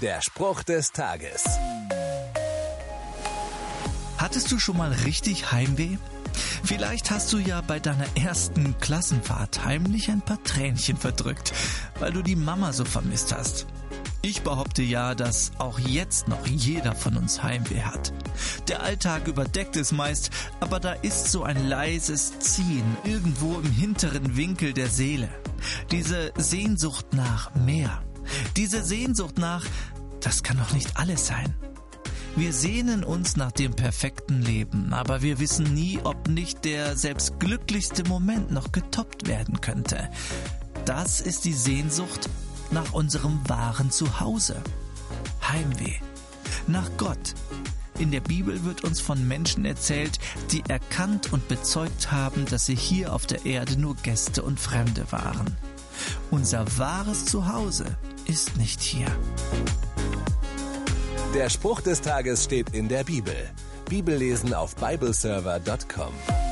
Der Spruch des Tages. Hattest du schon mal richtig Heimweh? Vielleicht hast du ja bei deiner ersten Klassenfahrt heimlich ein paar Tränchen verdrückt, weil du die Mama so vermisst hast. Ich behaupte ja, dass auch jetzt noch jeder von uns Heimweh hat. Der Alltag überdeckt es meist, aber da ist so ein leises Ziehen irgendwo im hinteren Winkel der Seele. Diese Sehnsucht nach mehr. Diese Sehnsucht nach, das kann doch nicht alles sein. Wir sehnen uns nach dem perfekten Leben, aber wir wissen nie, ob nicht der selbst glücklichste Moment noch getoppt werden könnte. Das ist die Sehnsucht nach unserem wahren Zuhause. Heimweh. Nach Gott. In der Bibel wird uns von Menschen erzählt, die erkannt und bezeugt haben, dass sie hier auf der Erde nur Gäste und Fremde waren. Unser wahres Zuhause ist nicht hier. Der Spruch des Tages steht in der Bibel. Bibellesen auf bibleserver.com.